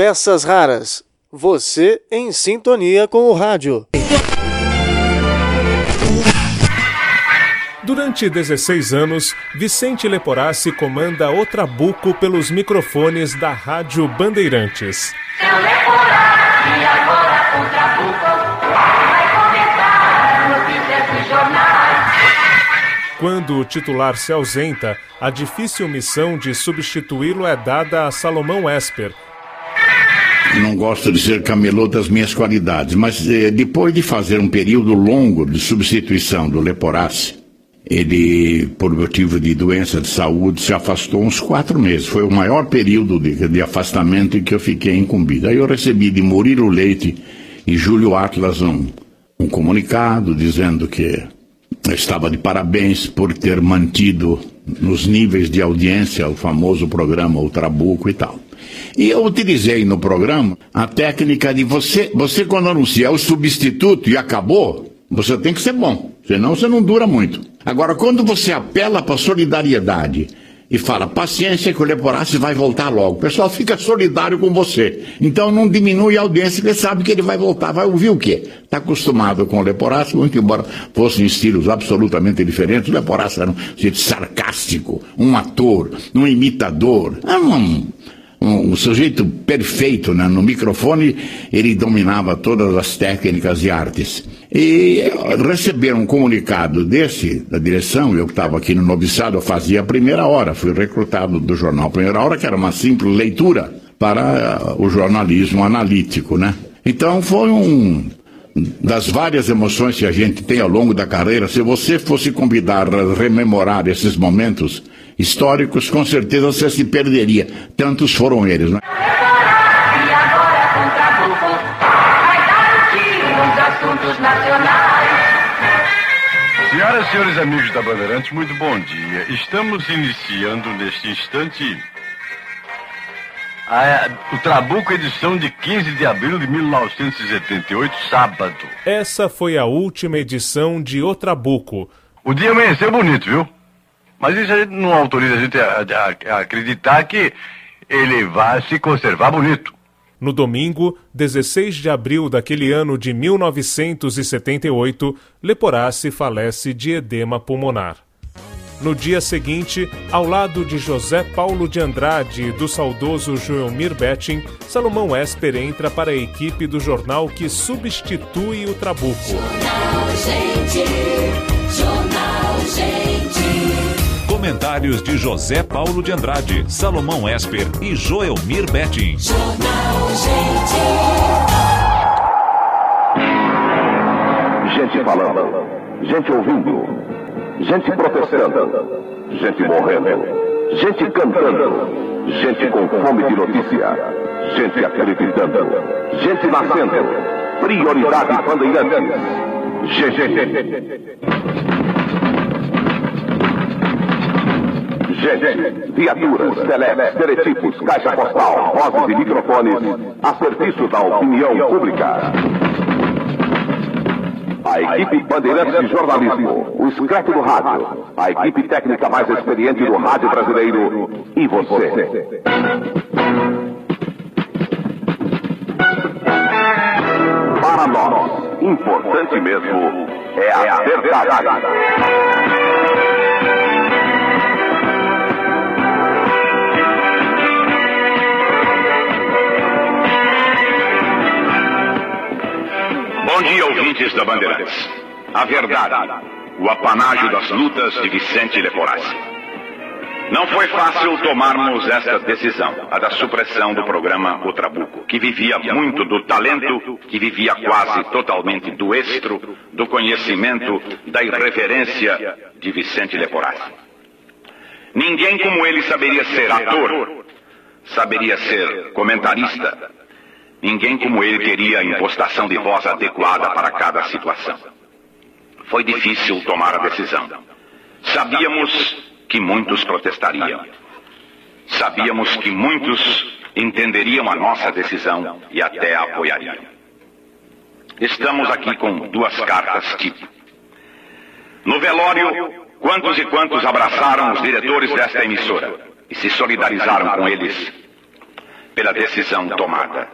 peças raras. Você em sintonia com o rádio. Durante 16 anos, Vicente Leporassi comanda o Trabuco pelos microfones da Rádio Bandeirantes. Seu Leporassi, agora o Trabuco vai comentar notícias dos jornais. Quando o titular se ausenta, a difícil missão de substituí-lo é dada a Salomão Esper, não gosto de ser camelô das minhas qualidades, mas eh, depois de fazer um período longo de substituição do Leporassi, ele, por motivo de doença de saúde, se afastou uns quatro meses. Foi o maior período de, de afastamento em que eu fiquei incumbido. Aí eu recebi de Murilo Leite e Júlio Atlas um, um comunicado dizendo que estava de parabéns por ter mantido nos níveis de audiência o famoso programa O Trabuco e tal. E eu utilizei no programa a técnica de você, você quando anunciar o substituto e acabou, você tem que ser bom, senão você não dura muito. Agora, quando você apela para solidariedade e fala, paciência que o Leporassi vai voltar logo, o pessoal fica solidário com você. Então não diminui a audiência, porque sabe que ele vai voltar. Vai ouvir o quê? Está acostumado com o Leporassi, muito embora fossem estilos absolutamente diferentes, o Leporassi era um sarcástico, um ator, um imitador. Era um, um, um sujeito perfeito né? no microfone, ele dominava todas as técnicas e artes. E receber um comunicado desse, da direção, eu que estava aqui no Noviçado, eu fazia a primeira hora, fui recrutado do jornal Primeira Hora, que era uma simples leitura para o jornalismo analítico, né? Então foi um das várias emoções que a gente tem ao longo da carreira, se você fosse convidar a rememorar esses momentos, históricos, com certeza você se perderia. Tantos foram eles, né? Senhoras e senhores amigos da Bandeirantes, muito bom dia. Estamos iniciando neste instante a, o Trabuco, edição de 15 de abril de 1978, sábado. Essa foi a última edição de O Trabuco. O dia amanheceu bonito, viu? Mas isso a gente não autoriza a gente a, a, a acreditar que ele vai se conservar bonito. No domingo, 16 de abril daquele ano de 1978, Leporassi falece de edema pulmonar. No dia seguinte, ao lado de José Paulo de Andrade e do saudoso Joelmir Betting, Salomão Esper entra para a equipe do jornal que substitui o Trabuco. Jornal, gente, jornal, gente. Comentários de José Paulo de Andrade, Salomão Esper e Joelmir Betting. Jornal, gente. Gente falando, gente ouvindo, gente protestando, gente morrendo, gente cantando, gente com fome de notícia, gente acreditando, gente nascendo, prioridade bandeirantes. Gente. Gente, viaturas, telex, teletipos, caixa postal, vozes e microfones a serviço da opinião pública. A equipe Bandeirantes de Jornalismo, o Scrap do Rádio, a equipe técnica mais experiente do rádio brasileiro e você. Para nós, importante mesmo é a verdade. Bom dia, ouvintes da Bandeirantes. A verdade, o apanágio das lutas de Vicente Leporassi. Não foi fácil tomarmos esta decisão, a da supressão do programa O Trabuco, que vivia muito do talento, que vivia quase totalmente do estro, do conhecimento, da irreverência de Vicente Leporassi. Ninguém como ele saberia ser ator, saberia ser comentarista, Ninguém como ele teria a impostação de voz adequada para cada situação. Foi difícil tomar a decisão. Sabíamos que muitos protestariam. Sabíamos que muitos entenderiam a nossa decisão e até a apoiariam. Estamos aqui com duas cartas tipo. No velório, quantos e quantos abraçaram os diretores desta emissora e se solidarizaram com eles pela decisão tomada.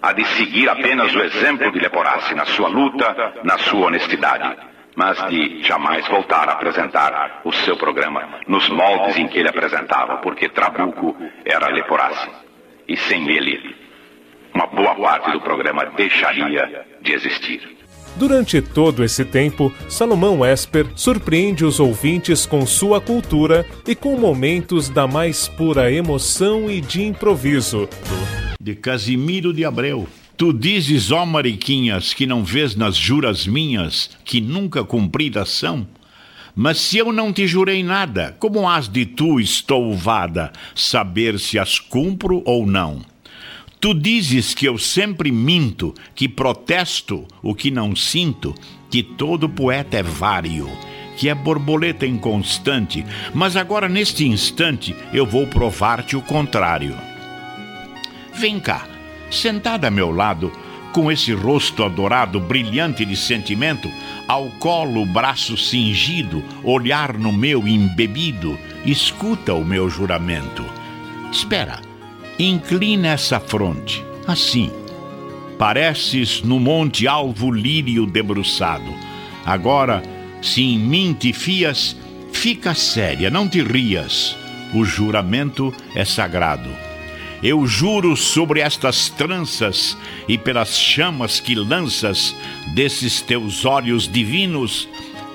Há de seguir apenas o exemplo de Leporassi na sua luta, na sua honestidade, mas de jamais voltar a apresentar o seu programa nos moldes em que ele apresentava, porque Trabuco era Leporassi. E sem ele, uma boa parte do programa deixaria de existir. Durante todo esse tempo, Salomão Esper surpreende os ouvintes com sua cultura e com momentos da mais pura emoção e de improviso. De Casimiro de Abreu. Tu dizes, ó Mariquinhas, que não vês nas juras minhas que nunca cumpridas são? Mas se eu não te jurei nada, como has de tu, estouvada, saber se as cumpro ou não? Tu dizes que eu sempre minto, que protesto o que não sinto, que todo poeta é vário, que é borboleta inconstante, mas agora neste instante eu vou provar-te o contrário. Vem cá, sentada a meu lado, com esse rosto adorado, brilhante de sentimento, ao colo, braço cingido, olhar no meu embebido, escuta o meu juramento. Espera, Inclina essa fronte, assim. Pareces no monte alvo lírio debruçado. Agora, se em mim te fias, fica séria, não te rias. O juramento é sagrado. Eu juro sobre estas tranças e pelas chamas que lanças desses teus olhos divinos,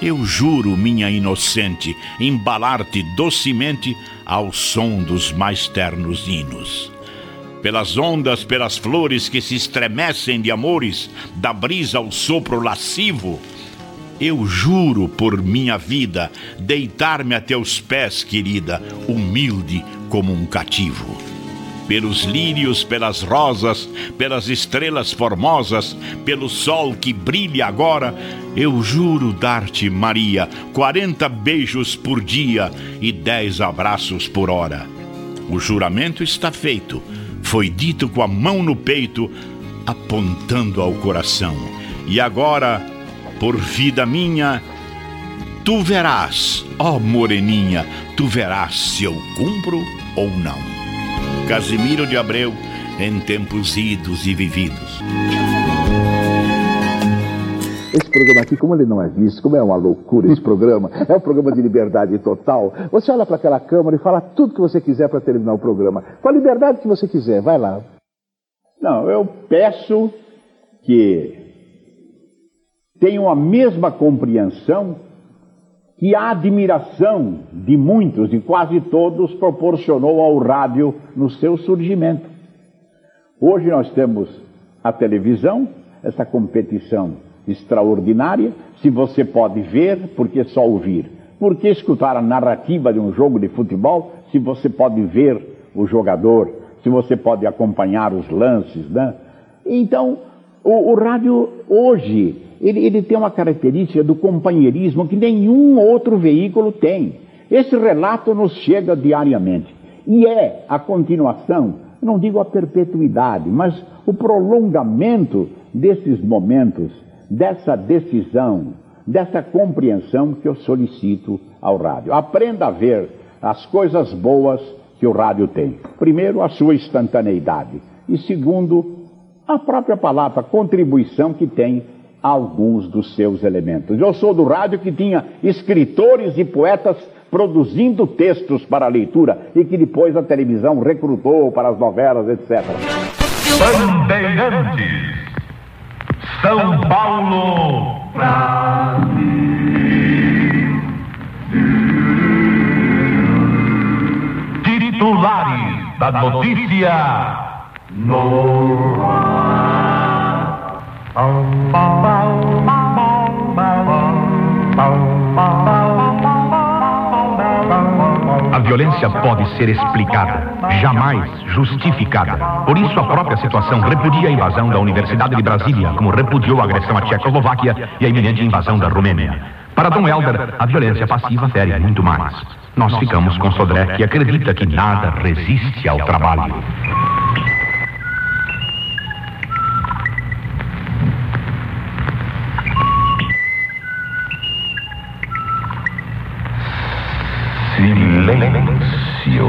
eu juro, minha inocente, embalar-te docemente ao som dos mais ternos hinos. Pelas ondas, pelas flores que se estremecem de amores, da brisa ao sopro lascivo, eu juro por minha vida deitar-me a teus pés, querida, humilde como um cativo pelos lírios, pelas rosas, pelas estrelas formosas, pelo sol que brilha agora, eu juro dar-te, Maria, quarenta beijos por dia e dez abraços por hora. O juramento está feito, foi dito com a mão no peito, apontando ao coração. E agora, por vida minha, tu verás, ó moreninha, tu verás se eu cumpro ou não. Casimiro de Abreu, em tempos idos e vividos. Esse programa aqui, como ele não é visto, como é uma loucura esse programa, é um programa de liberdade total. Você olha para aquela câmera e fala tudo que você quiser para terminar o programa. Com a liberdade que você quiser, vai lá. Não, eu peço que tenham a mesma compreensão que a admiração de muitos, de quase todos, proporcionou ao rádio no seu surgimento. Hoje nós temos a televisão, essa competição extraordinária. Se você pode ver, por que só ouvir? Por que escutar a narrativa de um jogo de futebol se você pode ver o jogador, se você pode acompanhar os lances, né? Então, o, o rádio hoje ele, ele tem uma característica do companheirismo que nenhum outro veículo tem. Esse relato nos chega diariamente. E é a continuação, não digo a perpetuidade, mas o prolongamento desses momentos, dessa decisão, dessa compreensão que eu solicito ao rádio. Aprenda a ver as coisas boas que o rádio tem. Primeiro, a sua instantaneidade. E segundo, a própria palavra, contribuição que tem alguns dos seus elementos. Eu sou do rádio que tinha escritores e poetas produzindo textos para a leitura e que depois a televisão recrutou para as novelas, etc. Bandeirantes, São Paulo, Brasil. Titulares da notícia no a violência pode ser explicada, jamais justificada. Por isso, a própria situação repudia a invasão da Universidade de Brasília, como repudiou a agressão à Tchecoslováquia e a iminente invasão da Romênia. Para Dom Helder, a violência passiva fere muito mais. Nós ficamos com Sodré, que acredita que nada resiste ao trabalho. Silêncio.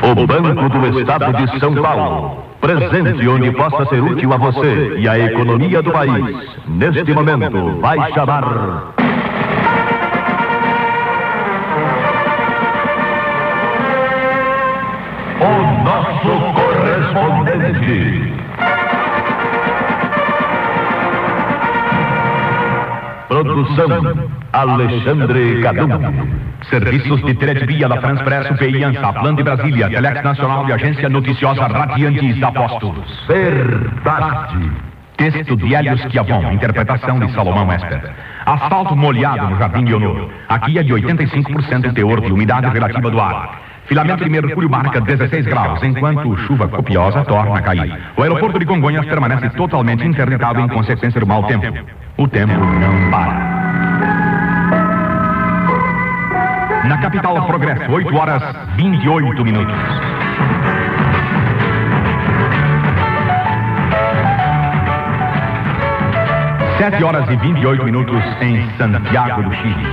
O Banco do Estado de São Paulo. Presente onde possa ser útil a você e à economia do país. Neste momento, vai chamar. O nosso correspondente. Produção Alexandre Cadum. Serviços de Teletipia da France Press, UPI, Plan de Brasília, Telex Nacional e Agência Noticiosa Radiantes Apostos. Verdade. Texto de Hélio Schiavon, interpretação de Salomão Esper. Asfalto molhado no Jardim Leonor. Aqui é de 85% o teor de umidade relativa do ar. Filamento de mercúrio marca 16 graus, enquanto chuva copiosa torna a cair. O aeroporto de Congonhas permanece totalmente interditado em consequência do mau tempo. O tempo não para. Na capital Progresso, 8 horas 28 minutos. Sete horas e 28 minutos em Santiago do Chile.